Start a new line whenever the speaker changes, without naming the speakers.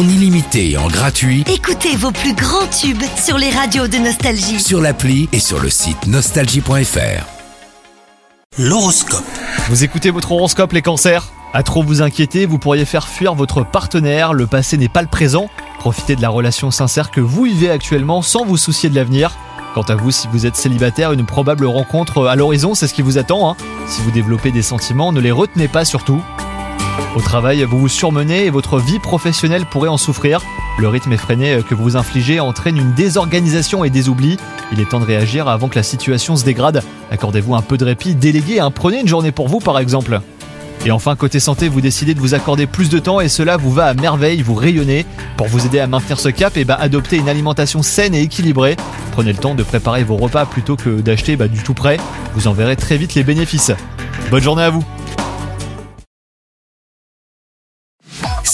en illimité et en gratuit
Écoutez vos plus grands tubes sur les radios de Nostalgie.
sur l'appli et sur le site nostalgie.fr. L'horoscope.
Vous écoutez votre horoscope les cancers? À trop vous inquiéter, vous pourriez faire fuir votre partenaire, le passé n'est pas le présent. Profitez de la relation sincère que vous vivez actuellement sans vous soucier de l'avenir. Quant à vous, si vous êtes célibataire, une probable rencontre à l'horizon, c'est ce qui vous attend. hein. Si vous développez des sentiments, ne les retenez pas surtout. Au travail, vous vous surmenez et votre vie professionnelle pourrait en souffrir. Le rythme effréné que vous infligez entraîne une désorganisation et des oublis. Il est temps de réagir avant que la situation se dégrade. Accordez-vous un peu de répit, déléguez, hein, prenez une journée pour vous par exemple. Et enfin, côté santé, vous décidez de vous accorder plus de temps et cela vous va à merveille, vous rayonnez. Pour vous aider à maintenir ce cap, et bah, adoptez une alimentation saine et équilibrée. Prenez le temps de préparer vos repas plutôt que d'acheter bah, du tout prêt. Vous en verrez très vite les bénéfices. Bonne journée à vous